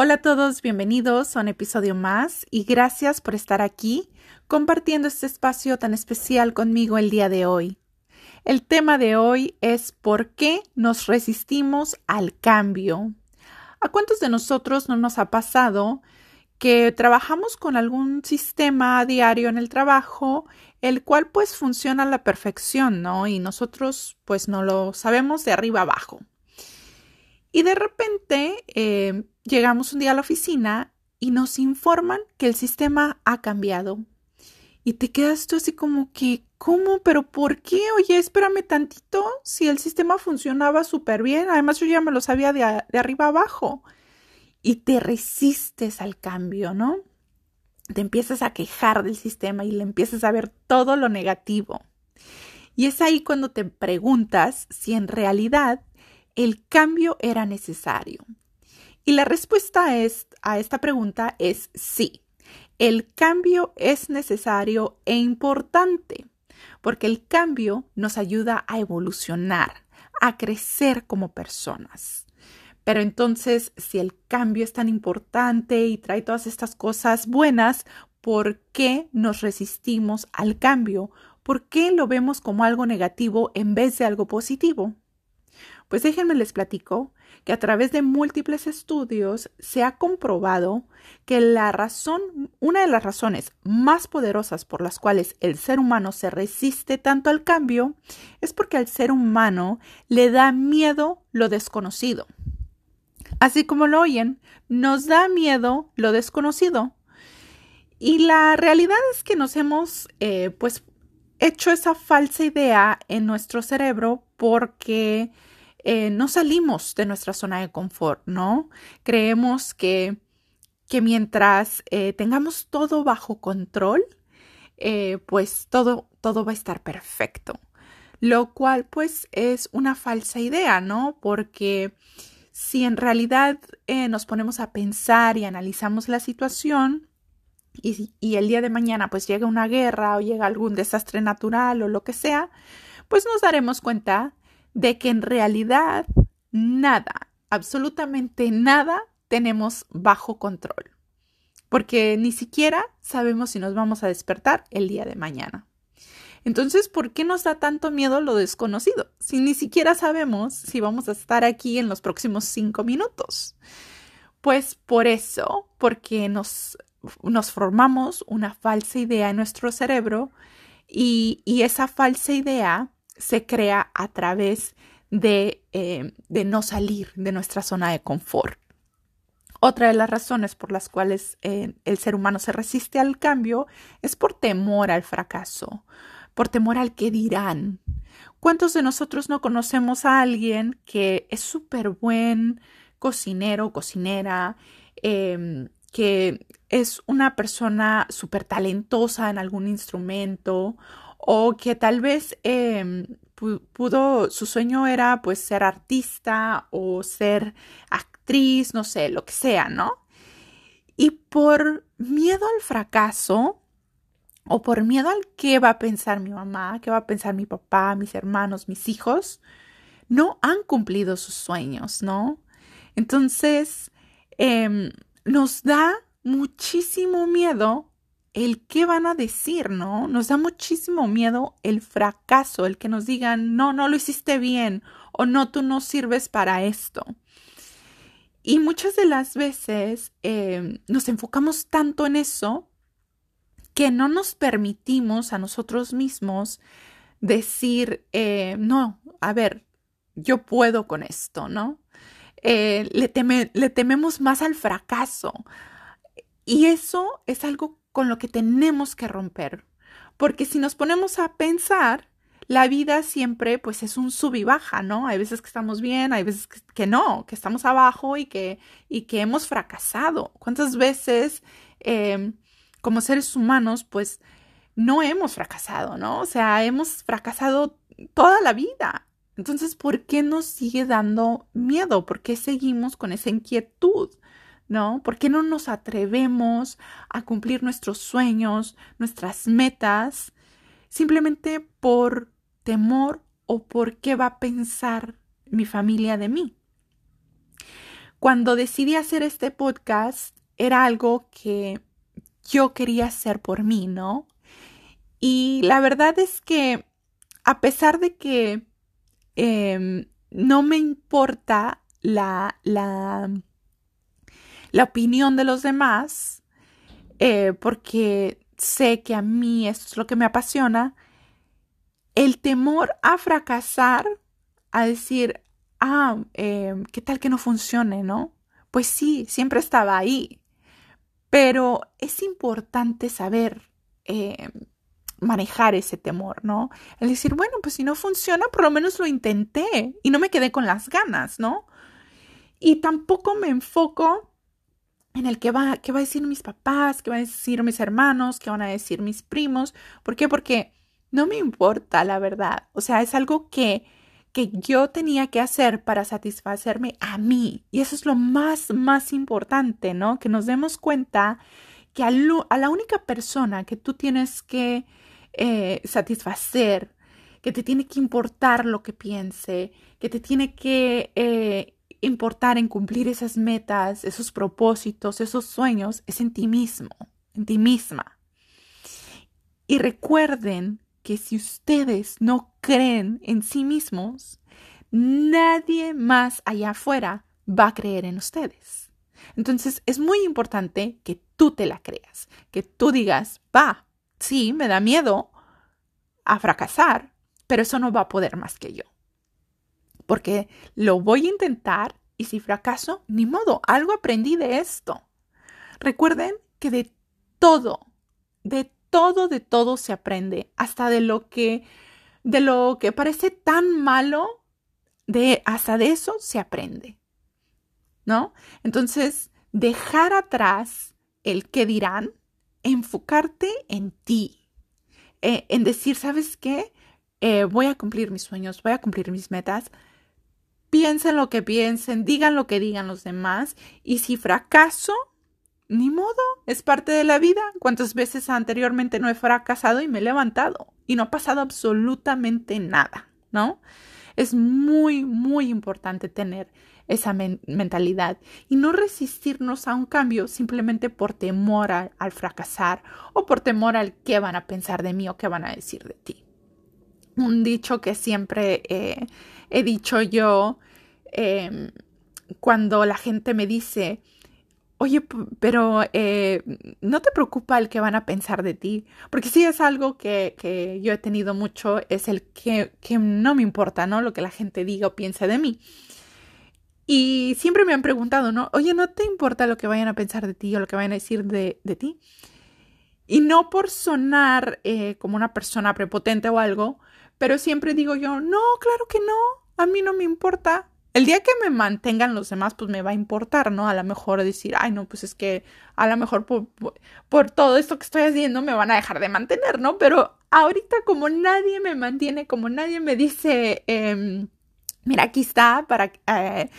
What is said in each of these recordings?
Hola a todos, bienvenidos a un episodio más y gracias por estar aquí compartiendo este espacio tan especial conmigo el día de hoy. El tema de hoy es ¿por qué nos resistimos al cambio? ¿A cuántos de nosotros no nos ha pasado que trabajamos con algún sistema diario en el trabajo, el cual pues funciona a la perfección, ¿no? Y nosotros pues no lo sabemos de arriba abajo. Y de repente eh, llegamos un día a la oficina y nos informan que el sistema ha cambiado. Y te quedas tú así como que, ¿cómo? ¿Pero por qué? Oye, espérame tantito. Si el sistema funcionaba súper bien, además yo ya me lo sabía de, de arriba abajo. Y te resistes al cambio, ¿no? Te empiezas a quejar del sistema y le empiezas a ver todo lo negativo. Y es ahí cuando te preguntas si en realidad el cambio era necesario. Y la respuesta es, a esta pregunta es sí. El cambio es necesario e importante, porque el cambio nos ayuda a evolucionar, a crecer como personas. Pero entonces, si el cambio es tan importante y trae todas estas cosas buenas, ¿por qué nos resistimos al cambio? ¿Por qué lo vemos como algo negativo en vez de algo positivo? Pues déjenme les platico que a través de múltiples estudios se ha comprobado que la razón, una de las razones más poderosas por las cuales el ser humano se resiste tanto al cambio es porque al ser humano le da miedo lo desconocido. Así como lo oyen, nos da miedo lo desconocido. Y la realidad es que nos hemos, eh, pues, hecho esa falsa idea en nuestro cerebro porque eh, no salimos de nuestra zona de confort, ¿no? Creemos que, que mientras eh, tengamos todo bajo control, eh, pues todo, todo va a estar perfecto. Lo cual pues es una falsa idea, ¿no? Porque si en realidad nos ponemos a pensar y analizamos la situación, y, y, el día de mañana pues llega una guerra o llega algún desastre natural o lo que sea, pues nos daremos cuenta de que en realidad nada, absolutamente nada tenemos bajo control, porque ni siquiera sabemos si nos vamos a despertar el día de mañana. Entonces, ¿por qué nos da tanto miedo lo desconocido? Si ni siquiera sabemos si vamos a estar aquí en los próximos cinco minutos. Pues por eso, porque nos, formamos una falsa idea en nuestro cerebro y esa falsa idea se crea a través de, eh, de no salir de nuestra zona de confort. Otra de las razones por las cuales eh, el ser humano se resiste al cambio es por temor al fracaso, por temor al que dirán. ¿Cuántos de nosotros no conocemos a alguien que es súper buen cocinero, cocinera, em, que es una persona súper talentosa en algún instrumento o que tal vez em, pudo, su sueño era pues ser artista o ser actriz, no sé, lo que sea, ¿no? Y por miedo al fracaso o por miedo al qué va a pensar mi mamá, qué va a pensar mi papá, mis hermanos, mis hijos, no han cumplido sus sueños, ¿no? Entonces, em, nos da muchísimo miedo el qué van a decir, ¿no? Nos da muchísimo miedo el fracaso, el que nos digan, no, no lo hiciste bien o no, tú no sirves para esto. Y muchas de las veces em, nos enfocamos tanto en eso que no nos permitimos a nosotros mismos decir, eh, no, a ver, yo puedo con esto, ¿no? Eh, le, le tememos más al fracaso. Y eso es algo con lo que tenemos que romper. Porque si nos ponemos a pensar, la vida siempre pues es un sub y baja, ¿no? Hay veces que estamos bien, hay veces que, no, que estamos abajo y que, y que hemos fracasado. ¿Cuántas veces em, como seres humanos pues no hemos fracasado, ¿no? O sea, hemos fracasado toda la vida. Entonces, ¿por qué nos sigue dando miedo? ¿Por qué seguimos con esa inquietud? ¿No? ¿Por qué no nos atrevemos a cumplir nuestros sueños, nuestras metas, simplemente por temor o por qué va a pensar mi familia de mí? cuando decidí hacer este podcast, era algo que yo quería hacer por mí, ¿no? Y la verdad es que a pesar de que em, no me importa la, la, la, opinión de los demás, eh, porque sé que a mí esto es lo que me apasiona, el temor a fracasar, a decir, ah, em, ¿qué tal que no funcione, no? Pues sí, siempre estaba ahí, pero es importante saber em, manejar ese temor, ¿no? El decir, bueno, pues si no funciona, por lo menos lo intenté y no me quedé con las ganas, ¿no? Y tampoco me enfoco en el que va, qué va a decir mis papás, qué van a decir mis hermanos, qué van a decir mis primos. ¿Por qué? Porque no me importa, la verdad. O sea, es algo que, que yo tenía que hacer para satisfacerme a mí. Y eso es lo más, más importante, ¿no? Que nos demos cuenta que a, la única persona que tú tienes que eh, satisfacer, que te tiene que importar lo que piense, que te tiene que eh, importar en cumplir esas metas, esos propósitos, esos sueños, es en ti mismo, en ti misma. Y recuerden que si ustedes no creen en sí mismos, nadie más allá afuera va a creer en ustedes. Entonces es muy importante que tú te la creas, que tú digas, va, sí, me da miedo a fracasar, pero eso no va a poder más que yo. Porque lo voy a intentar y si fracaso, ni modo, algo aprendí de esto. Recuerden que de todo, de todo, de todo se aprende, hasta de lo que, de lo que parece tan malo, de, hasta de eso se aprende. ¿No? Entonces, dejar atrás el qué dirán, enfocarte en ti, eh, en decir, ¿sabes qué? Eh, voy a cumplir mis sueños, voy a cumplir mis metas. Piensen lo que piensen, digan lo que digan los demás y si fracaso, ni modo, es parte de la vida. ¿Cuántas veces anteriormente no he fracasado y me he levantado y no ha pasado absolutamente nada, ¿no? Es muy, muy importante tener esa mentalidad y no resistirnos a un cambio simplemente por temor al fracasar o por temor al qué van a pensar de mí o qué van a decir de ti. Un dicho que siempre he dicho yo em, cuando la gente me dice, oye, pero eh, no te preocupa el que van a pensar de ti, porque sí es algo que, que yo he tenido mucho, es el que, que, no me importa, ¿no? Lo que la gente diga o piense de mí. Y siempre me han preguntado, ¿no? Oye, ¿no te importa lo que vayan a pensar de ti o lo que vayan a decir de, de ti? Y no por sonar eh, como una persona prepotente o algo, pero siempre digo yo, no, claro que no, a mí no me importa. El día que me mantengan los demás, pues me va a importar, ¿no? A lo mejor decir, ay, no, pues es que a lo mejor por, todo esto que estoy haciendo me van a dejar de mantener, ¿no? Pero ahorita como nadie me mantiene, como nadie me dice, eh, mira, aquí está para eh,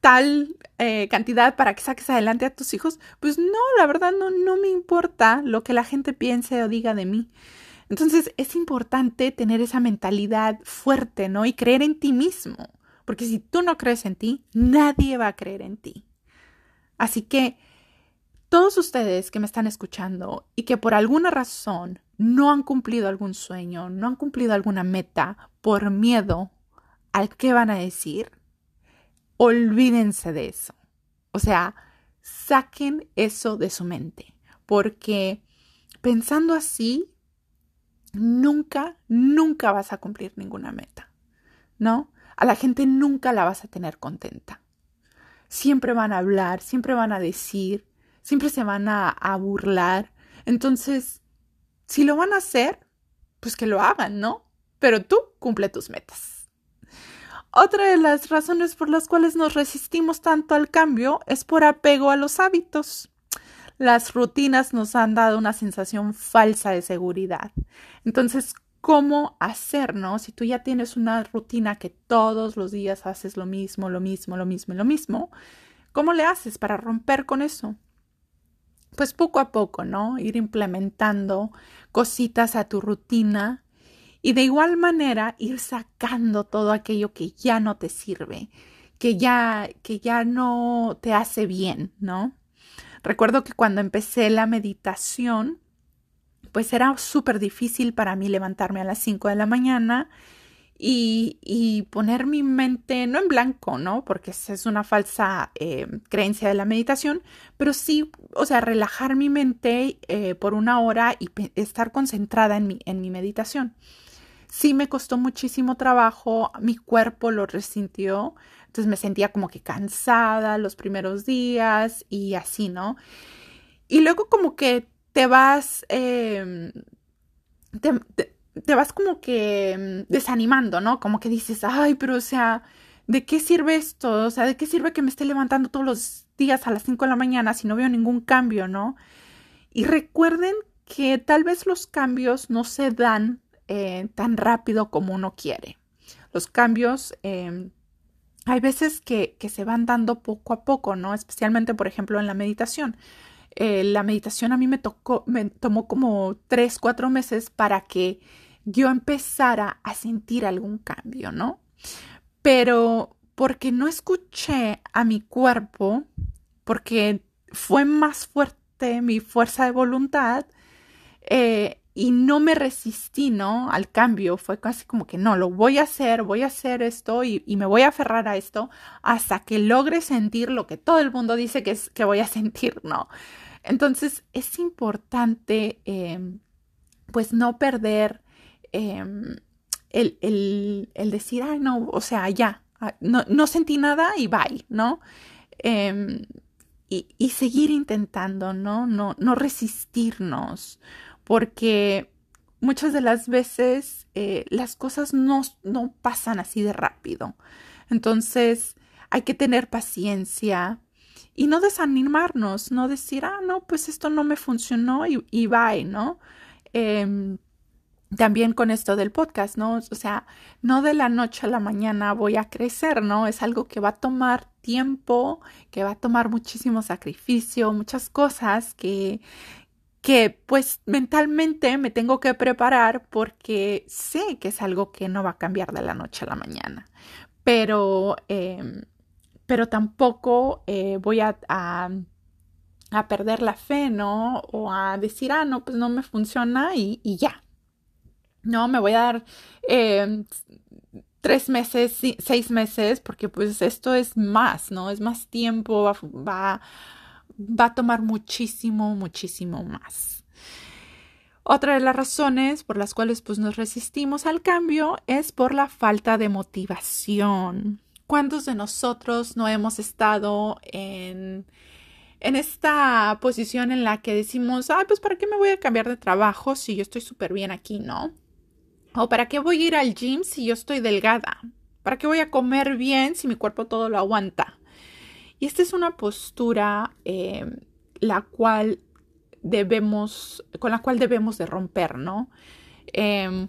tal eh, cantidad para que saques adelante a tus hijos, pues no, la verdad no, no me importa lo que la gente piense o diga de mí. Entonces es importante tener esa mentalidad fuerte, ¿no? Y creer en ti mismo, porque si tú no crees en ti, nadie va a creer en ti. Así que todos ustedes que me están escuchando y que por alguna razón no han cumplido algún sueño, no han cumplido alguna meta por miedo al qué van a decir, olvídense de eso. O sea, saquen eso de su mente, porque pensando así, nunca, nunca vas a cumplir ninguna meta, ¿no? A la gente nunca la vas a tener contenta. Siempre van a hablar, siempre van a decir, siempre se van a, burlar. Entonces, si lo van a hacer, pues que lo hagan, ¿no? Pero tú cumple tus metas. Otra de las razones por las cuales nos resistimos tanto al cambio es por apego a los hábitos. Las rutinas nos han dado una sensación falsa de seguridad. Entonces, ¿cómo hacernos Si tú ya tienes una rutina que todos los días haces lo mismo, lo mismo, lo mismo lo mismo, ¿cómo le haces para romper con eso? Pues poco a poco, ¿no? Ir implementando cositas a tu rutina y de igual manera ir sacando todo aquello que ya no te sirve, que ya, que ya no te hace bien, ¿no? Recuerdo que cuando empecé la meditación, pues era súper difícil para mí levantarme a las 5 de la mañana y, y, poner mi mente, no en blanco, ¿no? Porque es una falsa eh, creencia de la meditación, pero sí, o sea, relajar mi mente eh, por una hora y estar concentrada en mi, en mi meditación. Sí me costó muchísimo trabajo, mi cuerpo lo resintió, entonces me sentía como que cansada los primeros días y así, ¿no? Y luego como que te vas, eh, te, vas como que mm, desanimando, ¿no? Como que dices, ay, pero o sea, ¿de qué sirve esto? O sea, ¿de qué sirve que me esté levantando todos los días a las 5 de la mañana si no veo ningún cambio, ¿no? Y recuerden que tal vez los cambios no se dan eh, tan rápido como uno quiere. Los cambios em, hay veces que, se van dando poco a poco, ¿no? Especialmente, por ejemplo, en la meditación. Eh, la meditación a mí me tocó, me tomó como tres, cuatro meses para que yo empezara a sentir algún cambio, ¿no? Pero porque no escuché a mi cuerpo, porque fue más fuerte mi fuerza de voluntad, eh, y no me resistí, ¿no? Al cambio, fue casi como que no, lo voy a hacer, voy a hacer esto y, me voy a aferrar a esto hasta que logre sentir lo que todo el mundo dice que, es, que voy a sentir, ¿no? Entonces es importante, em, pues, no perder em, el, el, decir, ay, no, o sea, ya, no, no sentí nada y bye, ¿no? Em, y, y, seguir intentando, ¿no? No, no resistirnos porque muchas de las veces eh, las cosas no, no pasan así de rápido. Entonces hay que tener paciencia y no desanimarnos, no decir, ah, no, pues esto no me funcionó y, y bye, ¿no? Em, también con esto del podcast, ¿no? O sea, no de la noche a la mañana voy a crecer, ¿no? Es algo que va a tomar tiempo, que va a tomar muchísimo sacrificio, muchas cosas que, que pues mentalmente me tengo que preparar porque sé que es algo que no va a cambiar de la noche a la mañana. Pero, em, pero tampoco eh, voy a, a, perder la fe, ¿no? O a decir, ah, no, pues no me funciona y, ya. No, me voy a dar em, tres meses, seis meses, porque pues esto es más, ¿no? Es más tiempo, va, va va a tomar muchísimo, muchísimo más. Otra de las razones por las cuales pues, nos resistimos al cambio es por la falta de motivación. ¿Cuántos de nosotros no hemos estado en, en esta posición en la que decimos, ay, pues ¿para qué me voy a cambiar de trabajo si yo estoy súper bien aquí, no? ¿O para qué voy a ir al gym si yo estoy delgada? ¿Para qué voy a comer bien si mi cuerpo todo lo aguanta? Y esta es una postura eh, la cual debemos, con la cual debemos de romper, ¿no? Em,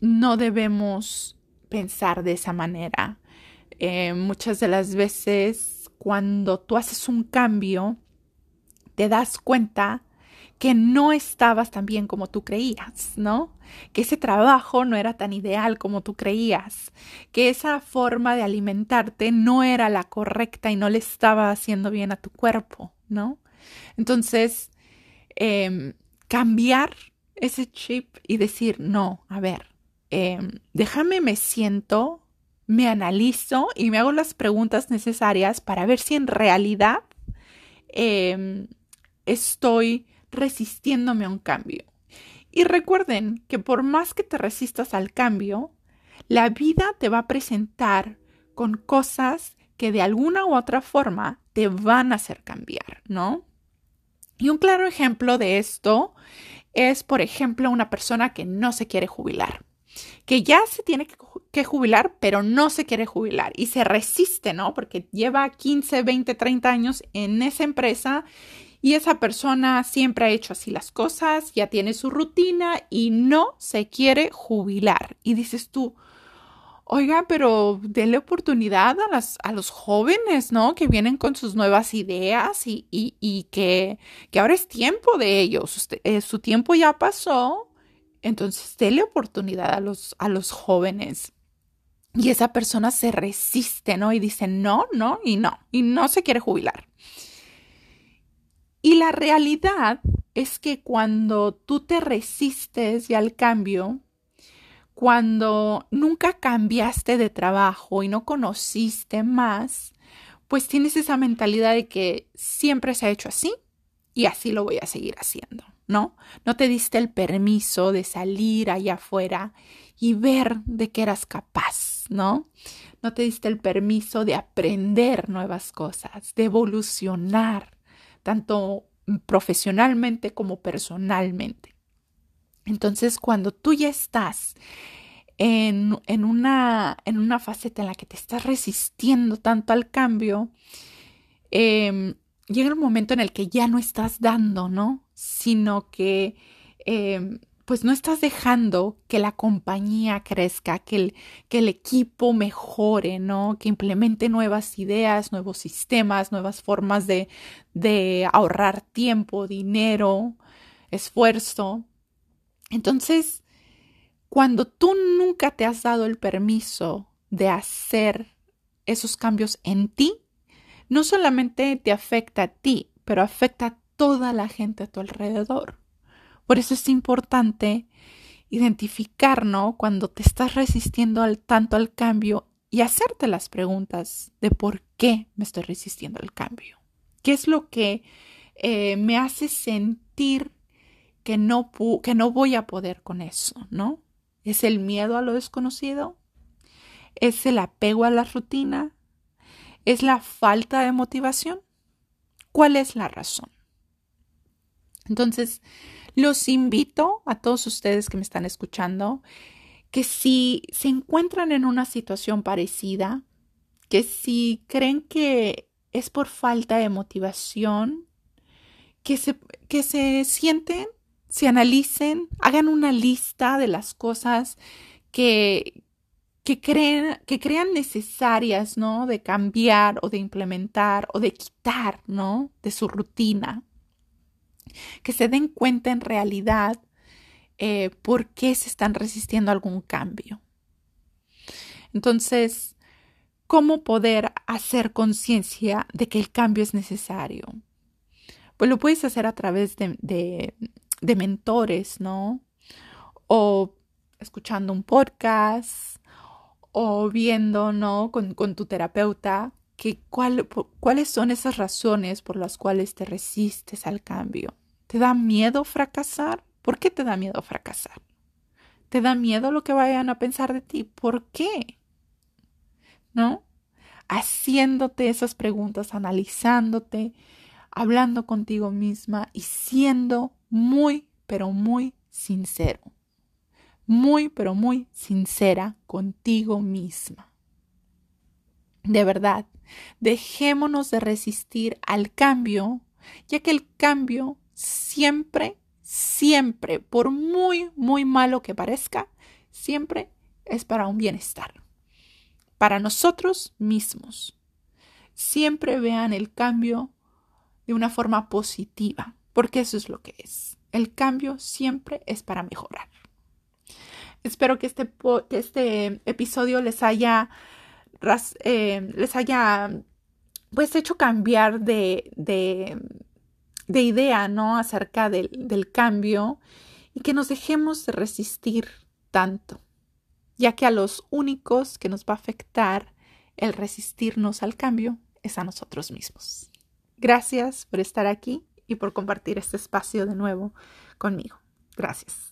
no debemos pensar de esa manera. Eh, muchas de las veces cuando tú haces un cambio, te das cuenta que no estabas tan bien como tú creías, ¿no? Que ese trabajo no era tan ideal como tú creías, que esa forma de alimentarte no era la correcta y no le estaba haciendo bien a tu cuerpo, ¿no? Entonces, em, cambiar ese chip y decir, no, a ver, em, déjame, me siento, me analizo y me hago las preguntas necesarias para ver si en realidad em, estoy resistiéndome a un cambio. Y recuerden que por más que te resistas al cambio, la vida te va a presentar con cosas que de alguna u otra forma te van a hacer cambiar, ¿no? Y un claro ejemplo de esto es, por ejemplo, una persona que no se quiere jubilar, que ya se tiene que jubilar, pero no se quiere jubilar y se resiste, ¿no? Porque lleva 15, 20, 30 años en esa empresa y esa persona siempre ha hecho así las cosas, ya tiene su rutina y no se quiere jubilar. Y dices tú, oiga, pero denle oportunidad a, las, a los jóvenes, ¿no? Que vienen con sus nuevas ideas y, y, que, que, ahora es tiempo de ellos. Eh, su tiempo ya pasó, entonces denle oportunidad a los, a los jóvenes. y esa persona se resiste, ¿no? Y dice no, no y no, y no se quiere jubilar. Y la realidad es que cuando tú te resistes ya al cambio, cuando nunca cambiaste de trabajo y no conociste más, pues tienes esa mentalidad de que siempre se ha hecho así y así lo voy a seguir haciendo, ¿no? No te diste el permiso de salir allá afuera y ver de qué eras capaz, ¿no? No te diste el permiso de aprender nuevas cosas, de evolucionar, tanto profesionalmente como personalmente. Entonces, cuando tú ya estás en, en, una, en una faceta en la que te estás resistiendo tanto al cambio, em, llega un momento en el que ya no estás dando, ¿no? Sino que em, pues no estás dejando que la compañía crezca, que el, que el equipo mejore, ¿no? Que implemente nuevas ideas, nuevos sistemas, nuevas formas de, de ahorrar tiempo, dinero, esfuerzo. Entonces, cuando tú nunca te has dado el permiso de hacer esos cambios en ti, no solamente te afecta a ti, pero afecta a toda la gente a tu alrededor. Por eso es importante identificar, ¿no? Cuando te estás resistiendo al, tanto al cambio y hacerte las preguntas de por qué me estoy resistiendo al cambio. ¿Qué es lo que eh, me hace sentir que no, que no voy a poder con eso, ¿no? ¿Es el miedo a lo desconocido? ¿Es el apego a la rutina? ¿Es la falta de motivación? ¿Cuál es la razón? Entonces, los invito a todos ustedes que me están escuchando que si se encuentran en una situación parecida, que si creen que es por falta de motivación, que se, que se sienten, se analicen, hagan una lista de las cosas que, que, creen, que crean necesarias, ¿no? De cambiar o de implementar o de quitar, ¿no? De su rutina que se den cuenta en realidad eh, por qué se están resistiendo a algún cambio. Entonces, ¿cómo poder hacer conciencia de que el cambio es necesario? Pues lo puedes hacer a través de, de, mentores, ¿no? O escuchando un podcast o viendo, ¿no? Con, con tu terapeuta que cuáles son esas razones por las cuales te resistes al cambio. ¿Te da miedo fracasar? ¿Por qué te da miedo fracasar? ¿Te da miedo lo que vayan a pensar de ti? ¿Por qué? ¿No? Haciéndote esas preguntas, analizándote, hablando contigo misma y siendo muy, pero muy sincero. Muy, pero muy sincera contigo misma. De verdad, dejémonos de resistir al cambio, ya que el cambio siempre, siempre, por muy, muy malo que parezca, siempre es para un bienestar. Para nosotros mismos. Siempre vean el cambio de una forma positiva, porque eso es lo que es. El cambio siempre es para mejorar. Espero que este, este episodio les haya eh, les haya pues hecho cambiar de, de, de idea, ¿no? Acerca del, del cambio y que nos dejemos de resistir tanto, ya que a los únicos que nos va a afectar el resistirnos al cambio es a nosotros mismos. Gracias por estar aquí y por compartir este espacio de nuevo conmigo. Gracias.